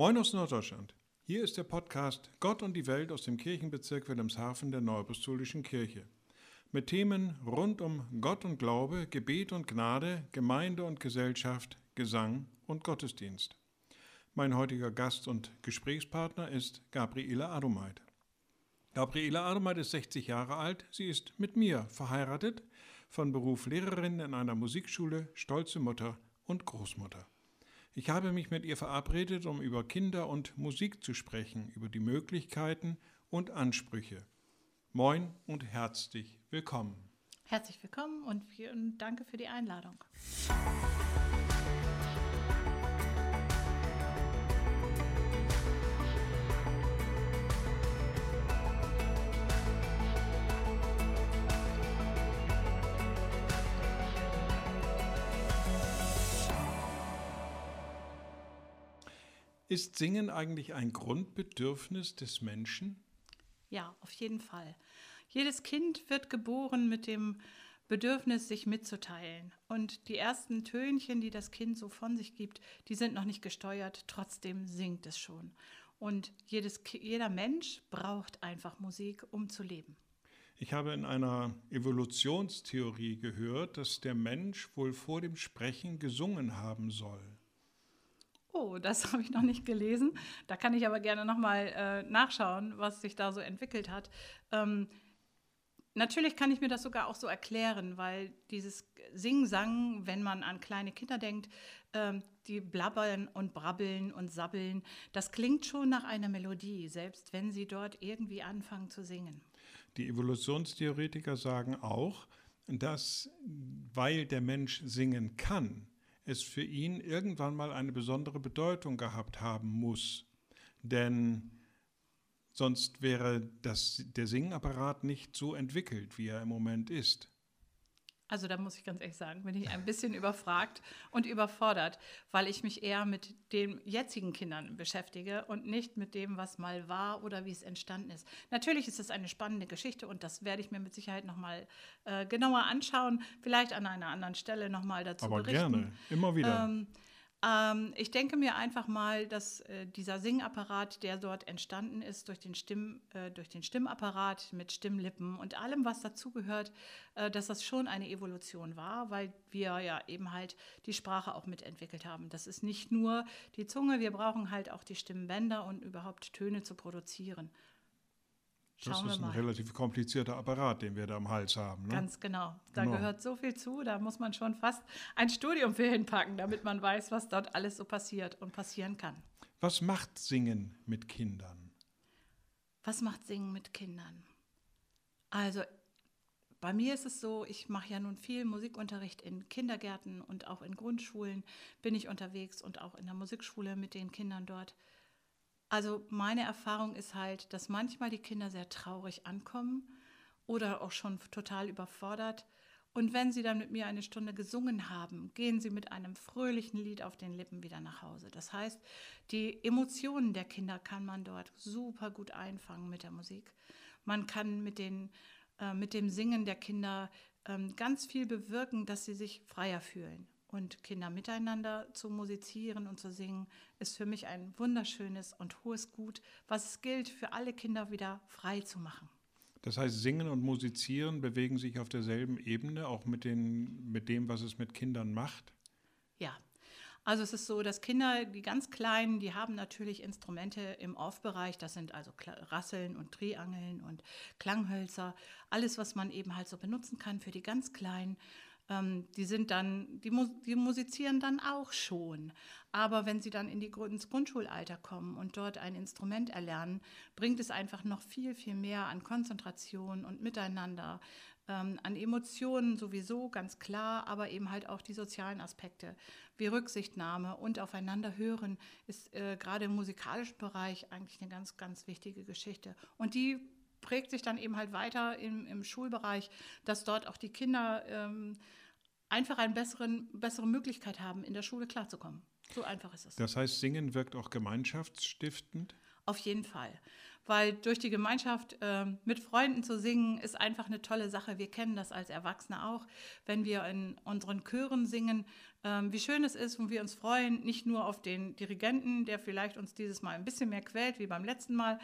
Moin aus Norddeutschland. Hier ist der Podcast Gott und die Welt aus dem Kirchenbezirk Wilhelmshaven der Neuapostolischen Kirche. Mit Themen rund um Gott und Glaube, Gebet und Gnade, Gemeinde und Gesellschaft, Gesang und Gottesdienst. Mein heutiger Gast und Gesprächspartner ist Gabriele Adomeit. Gabriele Adomeit ist 60 Jahre alt. Sie ist mit mir verheiratet, von Beruf Lehrerin in einer Musikschule, stolze Mutter und Großmutter. Ich habe mich mit ihr verabredet, um über Kinder und Musik zu sprechen, über die Möglichkeiten und Ansprüche. Moin und herzlich willkommen. Herzlich willkommen und danke für die Einladung. Ist Singen eigentlich ein Grundbedürfnis des Menschen? Ja, auf jeden Fall. Jedes Kind wird geboren mit dem Bedürfnis, sich mitzuteilen. Und die ersten Tönchen, die das Kind so von sich gibt, die sind noch nicht gesteuert, trotzdem singt es schon. Und jedes, jeder Mensch braucht einfach Musik, um zu leben. Ich habe in einer Evolutionstheorie gehört, dass der Mensch wohl vor dem Sprechen gesungen haben soll. Oh, das habe ich noch nicht gelesen. Da kann ich aber gerne nochmal äh, nachschauen, was sich da so entwickelt hat. Ähm, natürlich kann ich mir das sogar auch so erklären, weil dieses Sing-Sang, wenn man an kleine Kinder denkt, ähm, die blabbern und brabbeln und sabbeln, das klingt schon nach einer Melodie, selbst wenn sie dort irgendwie anfangen zu singen. Die Evolutionstheoretiker sagen auch, dass weil der Mensch singen kann, es für ihn irgendwann mal eine besondere Bedeutung gehabt haben muss. Denn sonst wäre das, der Singapparat nicht so entwickelt, wie er im Moment ist. Also da muss ich ganz ehrlich sagen, bin ich ein bisschen überfragt und überfordert, weil ich mich eher mit den jetzigen Kindern beschäftige und nicht mit dem, was mal war oder wie es entstanden ist. Natürlich ist es eine spannende Geschichte und das werde ich mir mit Sicherheit nochmal äh, genauer anschauen, vielleicht an einer anderen Stelle nochmal dazu Aber berichten. gerne, immer wieder. Ähm, ähm, ich denke mir einfach mal, dass äh, dieser Singapparat, der dort entstanden ist durch den, Stimm, äh, durch den Stimmapparat mit Stimmlippen und allem, was dazugehört, äh, dass das schon eine Evolution war, weil wir ja eben halt die Sprache auch mitentwickelt haben. Das ist nicht nur die Zunge, wir brauchen halt auch die Stimmbänder und überhaupt Töne zu produzieren. Schauen das ist ein relativ komplizierter Apparat, den wir da am Hals haben. Ne? Ganz genau. Da genau. gehört so viel zu, da muss man schon fast ein Studium für hinpacken, damit man weiß, was dort alles so passiert und passieren kann. Was macht Singen mit Kindern? Was macht Singen mit Kindern? Also bei mir ist es so, ich mache ja nun viel Musikunterricht in Kindergärten und auch in Grundschulen bin ich unterwegs und auch in der Musikschule mit den Kindern dort. Also meine Erfahrung ist halt, dass manchmal die Kinder sehr traurig ankommen oder auch schon total überfordert. Und wenn sie dann mit mir eine Stunde gesungen haben, gehen sie mit einem fröhlichen Lied auf den Lippen wieder nach Hause. Das heißt, die Emotionen der Kinder kann man dort super gut einfangen mit der Musik. Man kann mit, den, äh, mit dem Singen der Kinder ähm, ganz viel bewirken, dass sie sich freier fühlen. Und Kinder miteinander zu musizieren und zu singen, ist für mich ein wunderschönes und hohes Gut, was es gilt, für alle Kinder wieder frei zu machen. Das heißt, Singen und Musizieren bewegen sich auf derselben Ebene, auch mit, den, mit dem, was es mit Kindern macht? Ja. Also es ist so, dass Kinder, die ganz Kleinen, die haben natürlich Instrumente im Off-Bereich, das sind also Rasseln und Triangeln und Klanghölzer, alles, was man eben halt so benutzen kann für die ganz Kleinen die sind dann, die, die, musizieren dann auch schon. Aber wenn sie dann in die, ins Grundschulalter kommen und dort ein Instrument erlernen, bringt es einfach noch viel, viel mehr an Konzentration und Miteinander, ähm, an Emotionen sowieso, ganz klar, aber eben halt auch die sozialen Aspekte, wie Rücksichtnahme und aufeinander hören, ist äh, gerade im musikalischen Bereich eigentlich eine ganz, ganz wichtige Geschichte. Und die prägt sich dann eben halt weiter im, im Schulbereich, dass dort auch die Kinder ähm, einfach eine besseren, bessere Möglichkeit haben, in der Schule klarzukommen. So einfach ist es. Das heißt, Singen wirkt auch gemeinschaftsstiftend? Auf jeden Fall. Weil durch die Gemeinschaft äh, mit Freunden zu singen, ist einfach eine tolle Sache. Wir kennen das als Erwachsene auch, wenn wir in unseren Chören singen, äh, wie schön es ist und wir uns freuen, nicht nur auf den Dirigenten, der vielleicht uns dieses Mal ein bisschen mehr quält wie beim letzten Mal,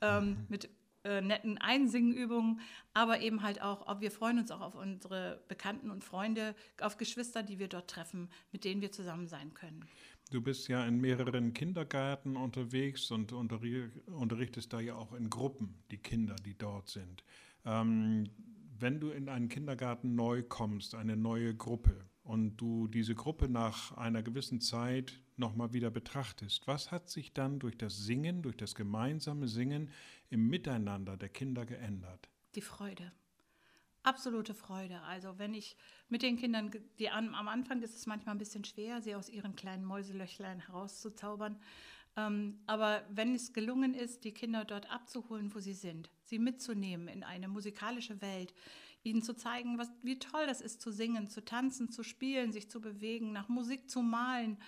ähm, mhm. mit äh, netten Einsingenübungen, aber eben halt auch, ob wir freuen uns auch auf unsere Bekannten und Freunde, auf Geschwister, die wir dort treffen, mit denen wir zusammen sein können. Du bist ja in mehreren Kindergärten unterwegs und unterrichtest da ja auch in Gruppen die Kinder, die dort sind. Ähm, wenn du in einen Kindergarten neu kommst, eine neue Gruppe, und du diese Gruppe nach einer gewissen Zeit nochmal wieder betrachtest, was hat sich dann durch das Singen, durch das gemeinsame Singen im Miteinander der Kinder geändert? Die Freude. Absolute Freude. Also wenn ich mit den Kindern, die am, am Anfang ist es manchmal ein bisschen schwer, sie aus ihren kleinen Mäuselöchlein herauszuzaubern. Ähm, aber wenn es gelungen ist, die Kinder dort abzuholen, wo sie sind, sie mitzunehmen in eine musikalische Welt, ihnen zu zeigen, was, wie toll das ist zu singen, zu tanzen, zu spielen, sich zu bewegen, nach Musik zu malen.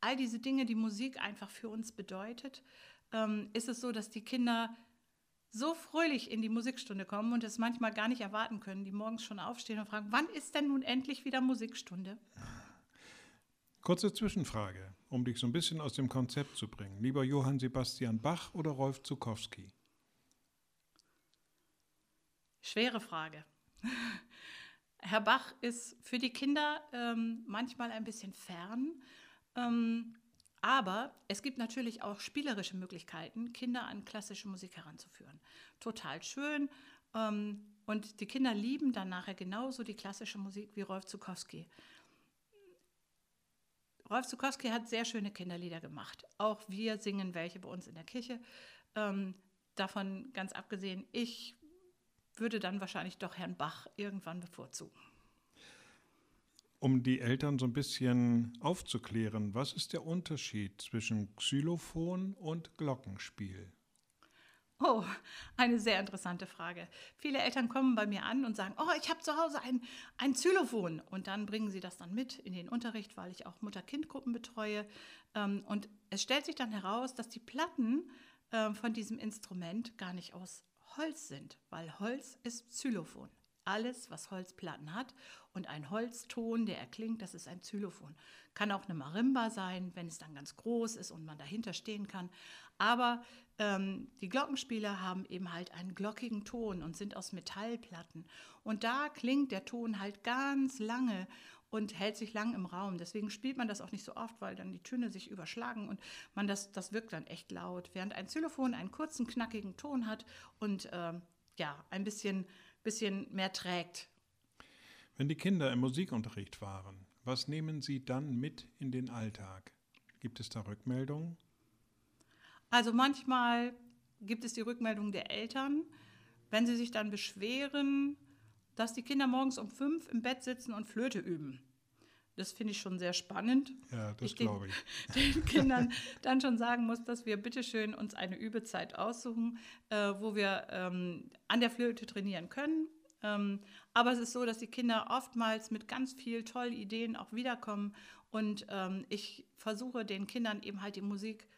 All diese Dinge, die Musik einfach für uns bedeutet, ähm, ist es so, dass die Kinder so fröhlich in die Musikstunde kommen und es manchmal gar nicht erwarten können, die morgens schon aufstehen und fragen, wann ist denn nun endlich wieder Musikstunde? Kurze Zwischenfrage, um dich so ein bisschen aus dem Konzept zu bringen. Lieber Johann Sebastian Bach oder Rolf Zukowski? Schwere Frage. Herr Bach ist für die Kinder ähm, manchmal ein bisschen fern, ähm, aber es gibt natürlich auch spielerische Möglichkeiten, Kinder an klassische Musik heranzuführen. Total schön. Ähm, und die Kinder lieben dann nachher genauso die klassische Musik wie Rolf Zukowski. Rolf Zukowski hat sehr schöne Kinderlieder gemacht. Auch wir singen welche bei uns in der Kirche. Ähm, davon ganz abgesehen, ich würde dann wahrscheinlich doch Herrn Bach irgendwann bevorzugen. Um die Eltern so ein bisschen aufzuklären, was ist der Unterschied zwischen Xylophon und Glockenspiel? Oh, eine sehr interessante Frage. Viele Eltern kommen bei mir an und sagen, oh, ich habe zu Hause ein, ein Xylophon. Und dann bringen sie das dann mit in den Unterricht, weil ich auch Mutter-Kind-Gruppen betreue. Ähm, und es stellt sich dann heraus, dass die Platten ähm, von diesem Instrument gar nicht aus Holz sind, weil Holz ist Xylophon. Alles, was Holzplatten hat und ein Holzton, der erklingt, das ist ein Xylophon. Kann auch eine Marimba sein, wenn es dann ganz groß ist und man dahinter stehen kann. Aber ähm, die Glockenspieler haben eben halt einen glockigen Ton und sind aus Metallplatten. Und da klingt der Ton halt ganz lange und hält sich lang im Raum. Deswegen spielt man das auch nicht so oft, weil dann die Töne sich überschlagen und man das, das wirkt dann echt laut. Während ein Xylophon einen kurzen, knackigen Ton hat und ähm, ja, ein bisschen, bisschen mehr trägt. Wenn die Kinder im Musikunterricht waren, was nehmen sie dann mit in den Alltag? Gibt es da Rückmeldungen? Also manchmal gibt es die Rückmeldung der Eltern, wenn sie sich dann beschweren, dass die Kinder morgens um fünf im Bett sitzen und Flöte üben. Das finde ich schon sehr spannend. Ja, das glaube ich. Den Kindern dann schon sagen muss, dass wir bitteschön uns eine Übezeit aussuchen, äh, wo wir ähm, an der Flöte trainieren können. Ähm, aber es ist so, dass die Kinder oftmals mit ganz viel tollen Ideen auch wiederkommen. Und ähm, ich versuche den Kindern eben halt die Musik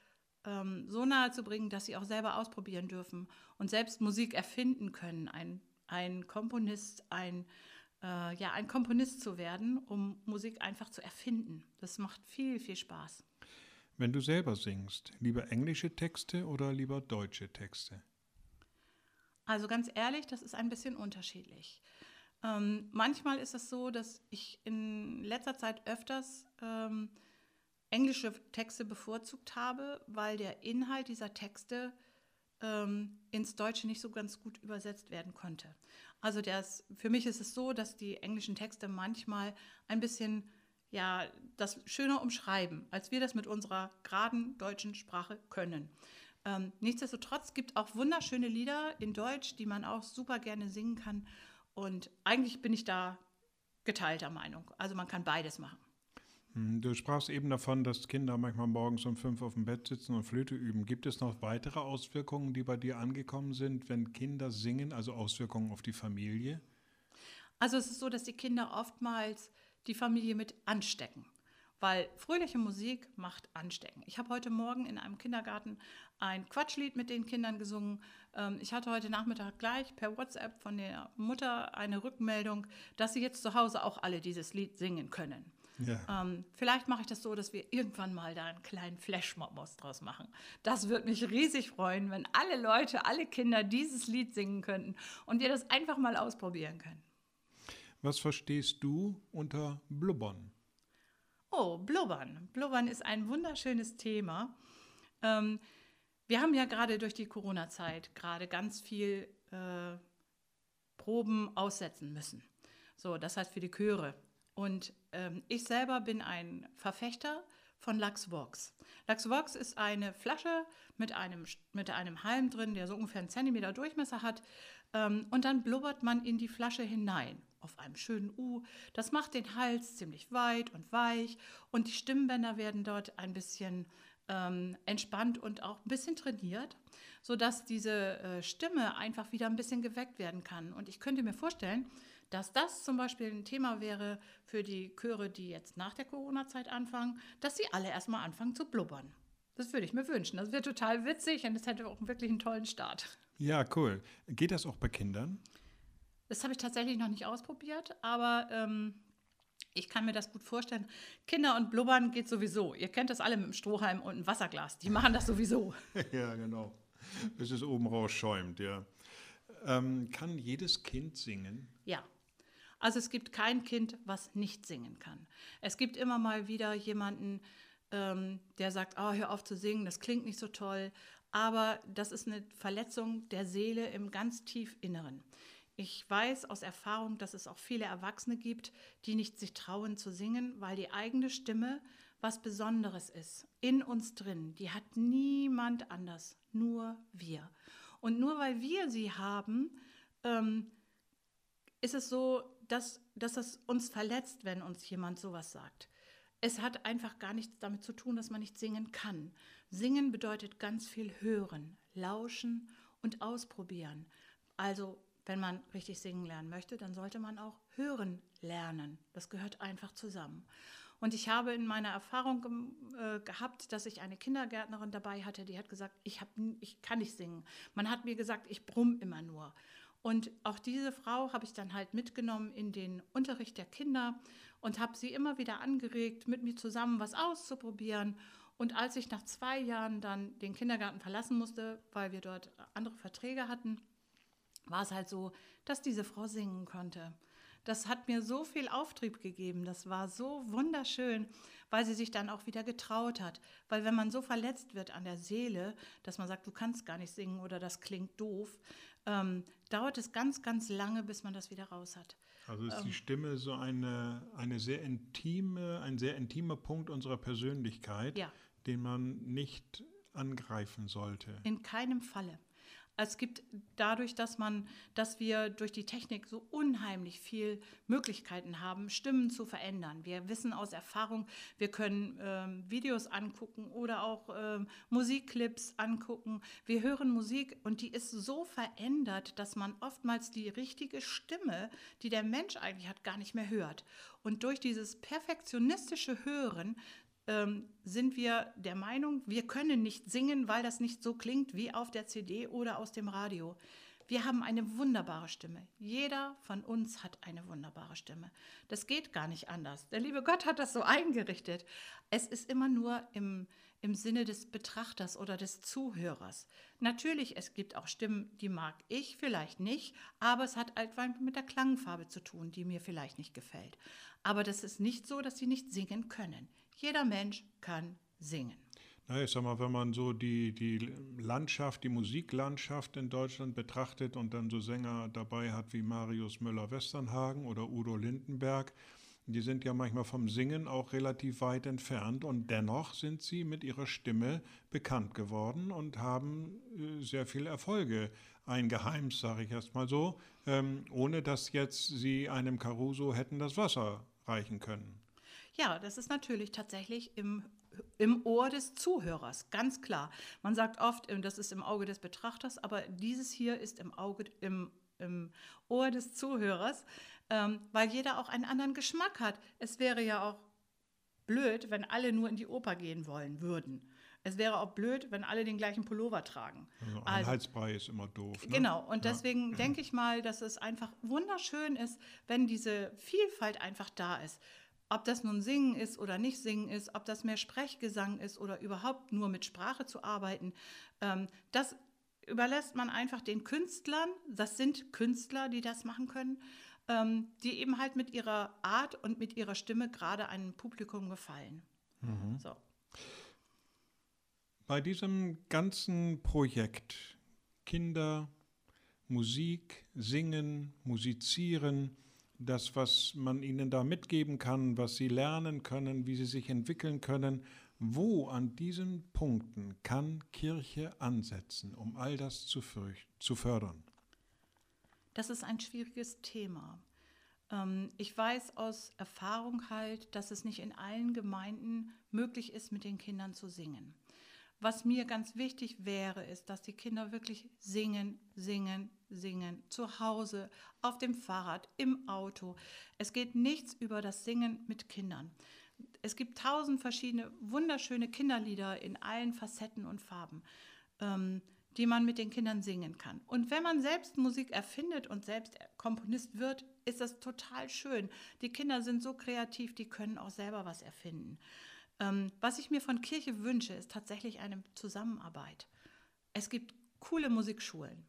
ähm, so nahe zu bringen, dass sie auch selber ausprobieren dürfen und selbst Musik erfinden können. Ein ein Komponist, ein, äh, ja, ein Komponist zu werden, um Musik einfach zu erfinden. Das macht viel, viel Spaß. Wenn du selber singst, lieber englische Texte oder lieber deutsche Texte? Also ganz ehrlich, das ist ein bisschen unterschiedlich. Ähm, manchmal ist es so, dass ich in letzter Zeit öfters ähm, englische Texte bevorzugt habe, weil der Inhalt dieser Texte ähm, ins Deutsche nicht so ganz gut übersetzt werden konnte. Also das, für mich ist es so, dass die englischen Texte manchmal ein bisschen ja, das schöner umschreiben, als wir das mit unserer geraden deutschen Sprache können. Ähm, nichtsdestotrotz gibt auch wunderschöne Lieder in Deutsch, die man auch super gerne singen kann. Und eigentlich bin ich da geteilter Meinung. Also man kann beides machen. Hm, du sprachst eben davon, dass Kinder manchmal morgens um fünf auf dem Bett sitzen und Flöte üben. Gibt es noch weitere Auswirkungen, die bei dir angekommen sind, wenn Kinder singen, also Auswirkungen auf die Familie? Also es ist so, dass die Kinder oftmals die Familie mit anstecken, weil fröhliche Musik macht anstecken. Ich habe heute Morgen in einem Kindergarten ein Quatschlied mit den Kindern gesungen. Ähm, ich hatte heute Nachmittag gleich per WhatsApp von der Mutter eine Rückmeldung, dass sie jetzt zu Hause auch alle dieses Lied singen können. Ja. Ähm, vielleicht mache ich das so, dass wir irgendwann mal da einen kleinen Flashmob draus machen. Das würde mich riesig freuen, wenn alle Leute, alle Kinder dieses Lied singen könnten und wir das einfach mal ausprobieren können. Was verstehst du unter Blubbern? Oh, Blubbern. Blubbern ist ein wunderschönes Thema. Ähm, wir haben ja gerade durch die Corona-Zeit gerade ganz viel äh, Proben aussetzen müssen. So, das heißt für die Chöre. Und ähm, ich selber bin ein Verfechter von Lachsvox. Lachsvox ist eine Flasche mit einem, mit einem Halm drin, der so ungefähr einen Zentimeter Durchmesser hat. Ähm, und dann blubbert man in die Flasche hinein auf einem schönen U. Das macht den Hals ziemlich weit und weich und die Stimmbänder werden dort ein bisschen ähm, entspannt und auch ein bisschen trainiert, sodass diese äh, Stimme einfach wieder ein bisschen geweckt werden kann. Und ich könnte mir vorstellen, dass das zum Beispiel ein Thema wäre für die Chöre, die jetzt nach der Corona-Zeit anfangen, dass sie alle erstmal anfangen zu blubbern. Das würde ich mir wünschen. Das wäre total witzig und es hätte auch wirklich einen tollen Start. Ja, cool. Geht das auch bei Kindern? Das habe ich tatsächlich noch nicht ausprobiert, aber ähm, ich kann mir das gut vorstellen. Kinder und Blubbern geht sowieso. Ihr kennt das alle mit dem Strohhalm und einem Wasserglas. Die machen das sowieso. ja, genau. Bis es oben raus schäumt, ja. Ähm, kann jedes Kind singen? Ja. Also es gibt kein Kind, was nicht singen kann. Es gibt immer mal wieder jemanden, ähm, der sagt, oh, hör auf zu singen, das klingt nicht so toll. Aber das ist eine Verletzung der Seele im ganz tief Inneren. Ich weiß aus Erfahrung, dass es auch viele Erwachsene gibt, die nicht sich trauen zu singen, weil die eigene Stimme was Besonderes ist, in uns drin. Die hat niemand anders, nur wir. Und nur weil wir sie haben, ähm, ist es so, dass, dass es uns verletzt, wenn uns jemand sowas sagt. Es hat einfach gar nichts damit zu tun, dass man nicht singen kann. Singen bedeutet ganz viel hören, lauschen und ausprobieren. Also, wenn man richtig singen lernen möchte, dann sollte man auch hören lernen. Das gehört einfach zusammen. Und ich habe in meiner Erfahrung äh, gehabt, dass ich eine Kindergärtnerin dabei hatte, die hat gesagt, ich, hab, ich kann nicht singen. Man hat mir gesagt, ich brumm immer nur. Und auch diese Frau habe ich dann halt mitgenommen in den Unterricht der Kinder und habe sie immer wieder angeregt, mit mir zusammen was auszuprobieren. Und als ich nach zwei Jahren dann den Kindergarten verlassen musste, weil wir dort andere Verträge hatten, war es halt so, dass diese Frau singen konnte. Das hat mir so viel Auftrieb gegeben. Das war so wunderschön, weil sie sich dann auch wieder getraut hat. Weil wenn man so verletzt wird an der Seele, dass man sagt, du kannst gar nicht singen oder das klingt doof, ähm, dauert es ganz, ganz lange, bis man das wieder raus hat. Also ist ähm, die Stimme so eine, eine sehr intime, ein sehr intimer Punkt unserer Persönlichkeit, ja. den man nicht angreifen sollte. In keinem Falle. Es gibt dadurch, dass man, dass wir durch die Technik so unheimlich viel Möglichkeiten haben, Stimmen zu verändern. Wir wissen aus Erfahrung, wir können ähm, Videos angucken oder auch ähm, Musikclips angucken. Wir hören Musik und die ist so verändert, dass man oftmals die richtige Stimme, die der Mensch eigentlich hat, gar nicht mehr hört. Und durch dieses perfektionistische Hören ähm, sind wir der Meinung, wir können nicht singen, weil das nicht so klingt wie auf der CD oder aus dem Radio. Wir haben eine wunderbare Stimme. Jeder von uns hat eine wunderbare Stimme. Das geht gar nicht anders. Der liebe Gott hat das so eingerichtet. Es ist immer nur im, im Sinne des Betrachters oder des Zuhörers. Natürlich, es gibt auch Stimmen, die mag ich vielleicht nicht, aber es hat einfach mit der Klangfarbe zu tun, die mir vielleicht nicht gefällt. Aber das ist nicht so, dass sie nicht singen können. Jeder Mensch kann singen. Na, ich sag mal, wenn man so die, die Landschaft, die Musiklandschaft in Deutschland betrachtet und dann so Sänger dabei hat wie Marius Müller-Westernhagen oder Udo Lindenberg, die sind ja manchmal vom Singen auch relativ weit entfernt und dennoch sind sie mit ihrer Stimme bekannt geworden und haben äh, sehr viele Erfolge eingeheimst, sage ich erst mal so, ähm, ohne dass jetzt sie einem Caruso hätten das Wasser reichen können. Ja, das ist natürlich tatsächlich im, im Ohr des Zuhörers, ganz klar. Man sagt oft, das ist im Auge des Betrachters, aber dieses hier ist im Auge, im, im Ohr des Zuhörers, ähm, weil jeder auch einen anderen Geschmack hat. Es wäre ja auch blöd, wenn alle nur in die Oper gehen wollen würden. Es wäre auch blöd, wenn alle den gleichen Pullover tragen. Also Einheitsbrei ist immer doof. Ne? Genau, und deswegen denke ich mal, dass es einfach wunderschön ist, wenn diese Vielfalt einfach da ist. Ob das nun Singen ist oder nicht Singen ist, ob das mehr Sprechgesang ist oder überhaupt nur mit Sprache zu arbeiten, ähm, das überlässt man einfach den Künstlern. Das sind Künstler, die das machen können, ähm, die eben halt mit ihrer Art und mit ihrer Stimme gerade einem Publikum gefallen. So. Bei diesem ganzen Projekt Kinder, Musik, Singen, Musizieren, das, was man ihnen da mitgeben kann, was sie lernen können, wie sie sich entwickeln können, wo an diesen Punkten kann Kirche ansetzen, um all das zu, zu fördern? Das ist ein schwieriges Thema. Ähm, ich weiß aus Erfahrung halt, dass es nicht in allen Gemeinden möglich ist, mit den Kindern zu singen. Was mir ganz wichtig wäre, ist, dass die Kinder wirklich singen, singen, singen. Zu Hause, auf dem Fahrrad, im Auto. Es geht nichts über das Singen mit Kindern. Es gibt tausend verschiedene wunderschöne Kinderlieder in allen Facetten und Farben, ähm, die man mit den Kindern singen kann. Und wenn man selbst Musik erfindet und selbst Komponist wird, ist das total schön. Die Kinder sind so kreativ, die können auch selber was erfinden. Ähm, was ich mir von Kirche wünsche, ist tatsächlich eine Zusammenarbeit. Es gibt coole Musikschulen.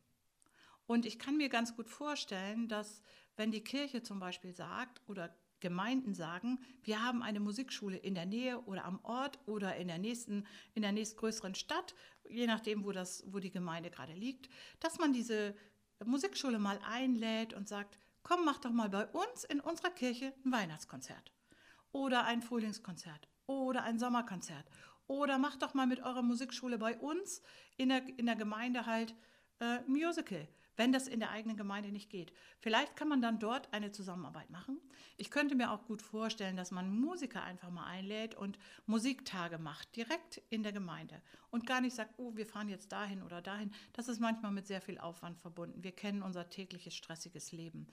Und ich kann mir ganz gut vorstellen, dass wenn die Kirche zum Beispiel sagt oder Gemeinden sagen, wir haben eine Musikschule in der Nähe oder am Ort oder in der nächsten, in der nächstgrößeren Stadt, je nachdem, wo, das, wo die Gemeinde gerade liegt, dass man diese Musikschule mal einlädt und sagt, komm, mach doch mal bei uns in unserer Kirche ein Weihnachtskonzert oder ein Frühlingskonzert oder ein Sommerkonzert oder mach doch mal mit eurer Musikschule bei uns in der, in der Gemeinde halt äh, Musical, wenn das in der eigenen Gemeinde nicht geht. Vielleicht kann man dann dort eine Zusammenarbeit machen. Ich könnte mir auch gut vorstellen, dass man Musiker einfach mal einlädt und Musiktage macht, direkt in der Gemeinde und gar nicht sagt, oh, wir fahren jetzt dahin oder dahin. Das ist manchmal mit sehr viel Aufwand verbunden. Wir kennen unser tägliches stressiges Leben.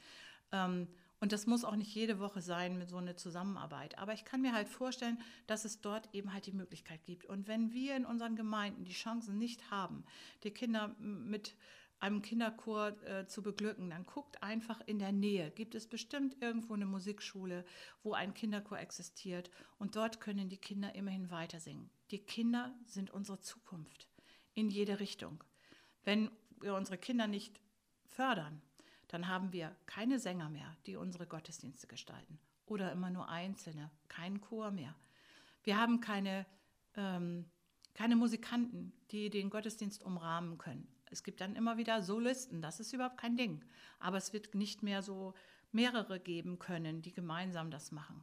Ähm, und das muss auch nicht jede Woche sein mit so einer Zusammenarbeit. Aber ich kann mir halt vorstellen, dass es dort eben halt die Möglichkeit gibt. Und wenn wir in unseren Gemeinden die Chancen nicht haben, die Kinder mit einem Kinderchor äh, zu beglücken, dann guckt einfach in der Nähe. Gibt es bestimmt irgendwo eine Musikschule, wo ein Kinderchor existiert und dort können die Kinder immerhin weiter singen. Die Kinder sind unsere Zukunft in jede Richtung. Wenn wir unsere Kinder nicht fördern, dann haben wir keine Sänger mehr, die unsere Gottesdienste gestalten. Oder immer nur Einzelne, keinen Chor mehr. Wir haben keine, ähm, keine Musikanten, die den Gottesdienst umrahmen können. Es gibt dann immer wieder Solisten, das ist überhaupt kein Ding. Aber es wird nicht mehr so mehrere geben können, die gemeinsam das machen.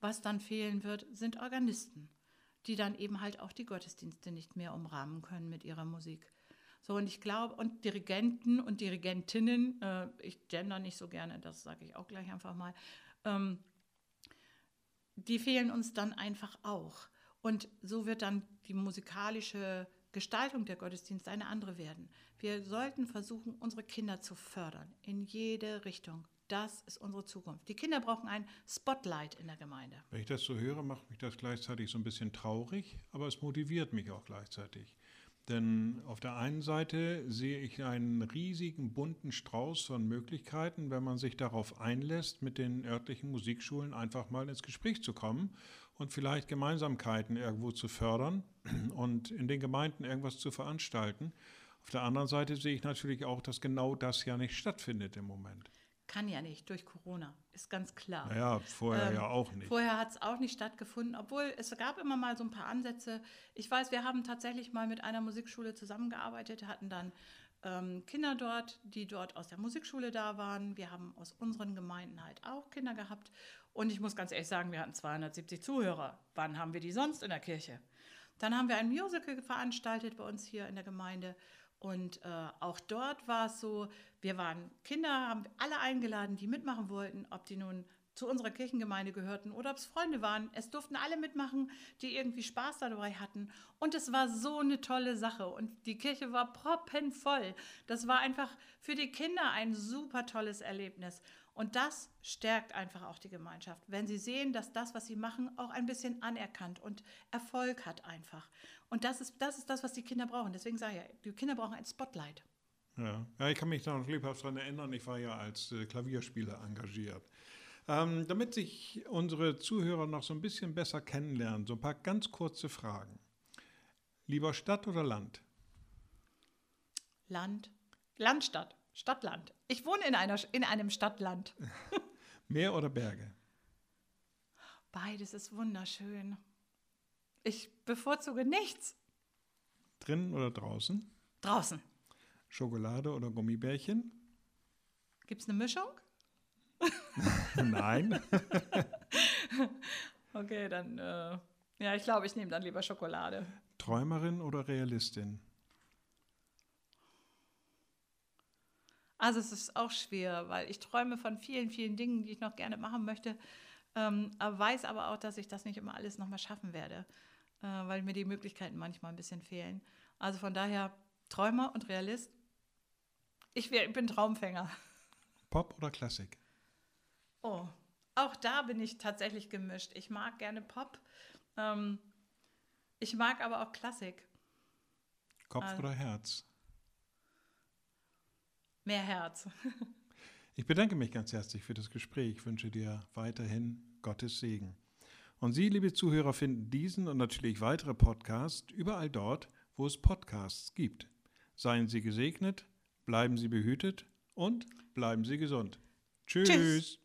Was dann fehlen wird, sind Organisten, die dann eben halt auch die Gottesdienste nicht mehr umrahmen können mit ihrer Musik. So, und ich glaube, und Dirigenten und Dirigentinnen, äh, ich gender nicht so gerne, das sage ich auch gleich einfach mal, ähm, die fehlen uns dann einfach auch. Und so wird dann die musikalische Gestaltung der Gottesdienste eine andere werden. Wir sollten versuchen, unsere Kinder zu fördern, in jede Richtung. Das ist unsere Zukunft. Die Kinder brauchen ein Spotlight in der Gemeinde. Wenn ich das so höre, macht mich das gleichzeitig so ein bisschen traurig, aber es motiviert mich auch gleichzeitig. Denn auf der einen Seite sehe ich einen riesigen bunten Strauß von Möglichkeiten, wenn man sich darauf einlässt, mit den örtlichen Musikschulen einfach mal ins Gespräch zu kommen und vielleicht Gemeinsamkeiten irgendwo zu fördern und in den Gemeinden irgendwas zu veranstalten. Auf der anderen Seite sehe ich natürlich auch, dass genau das ja nicht stattfindet im Moment. Kann ja nicht, durch Corona, ist ganz klar. Naja, vorher ähm, ja auch nicht. Vorher hat es auch nicht stattgefunden, obwohl es gab immer mal so ein paar Ansätze. Ich weiß, wir haben tatsächlich mal mit einer Musikschule zusammengearbeitet, hatten dann ähm, Kinder dort, die dort aus der Musikschule da waren. Wir haben aus unseren Gemeinden halt auch Kinder gehabt. Und ich muss ganz ehrlich sagen, wir hatten 270 Zuhörer. Wann haben wir die sonst in der Kirche? Dann haben wir ein Musical veranstaltet bei uns hier in der Gemeinde. Und äh, auch dort war es so, wir waren Kinder, haben alle eingeladen, die mitmachen wollten, ob die nun zu unserer Kirchengemeinde gehörten oder ob es Freunde waren. Es durften alle mitmachen, die irgendwie Spaß dabei hatten. Und es war so eine tolle Sache. Und die Kirche war proppenvoll. Das war einfach für die Kinder ein super tolles Erlebnis. Und das stärkt einfach auch die Gemeinschaft, wenn sie sehen, dass das, was sie machen, auch ein bisschen anerkannt und Erfolg hat einfach. Und das ist das, ist das was die Kinder brauchen. Deswegen sage ich, die Kinder brauchen ein Spotlight. Ja. ja, ich kann mich da noch lebhaft daran erinnern, ich war ja als äh, Klavierspieler engagiert. Ähm, damit sich unsere Zuhörer noch so ein bisschen besser kennenlernen, so ein paar ganz kurze Fragen. Lieber Stadt oder Land? Land. Landstadt. Stadtland. Ich wohne in, einer, in einem Stadtland. Meer oder Berge? Beides ist wunderschön. Ich bevorzuge nichts. Drinnen oder draußen? Draußen. Schokolade oder Gummibärchen? Gibt es eine Mischung? Nein. okay, dann, äh, ja, ich glaube, ich nehme dann lieber Schokolade. Träumerin oder Realistin? Also es ist auch schwer, weil ich träume von vielen, vielen Dingen, die ich noch gerne machen möchte, ähm, aber weiß aber auch, dass ich das nicht immer alles nochmal schaffen werde, äh, weil mir die Möglichkeiten manchmal ein bisschen fehlen. Also von daher Träumer und Realist. Ich, wär, ich bin Traumfänger. Pop oder Klassik? Oh, auch da bin ich tatsächlich gemischt. Ich mag gerne Pop. Ähm, ich mag aber auch Klassik. Kopf also, oder Herz? Mehr Herz. ich bedanke mich ganz herzlich für das Gespräch. Ich wünsche dir weiterhin Gottes Segen. Und Sie, liebe Zuhörer, finden diesen und natürlich weitere Podcasts überall dort, wo es Podcasts gibt. Seien Sie gesegnet, bleiben Sie behütet und bleiben Sie gesund. Tschüss. Tschüss.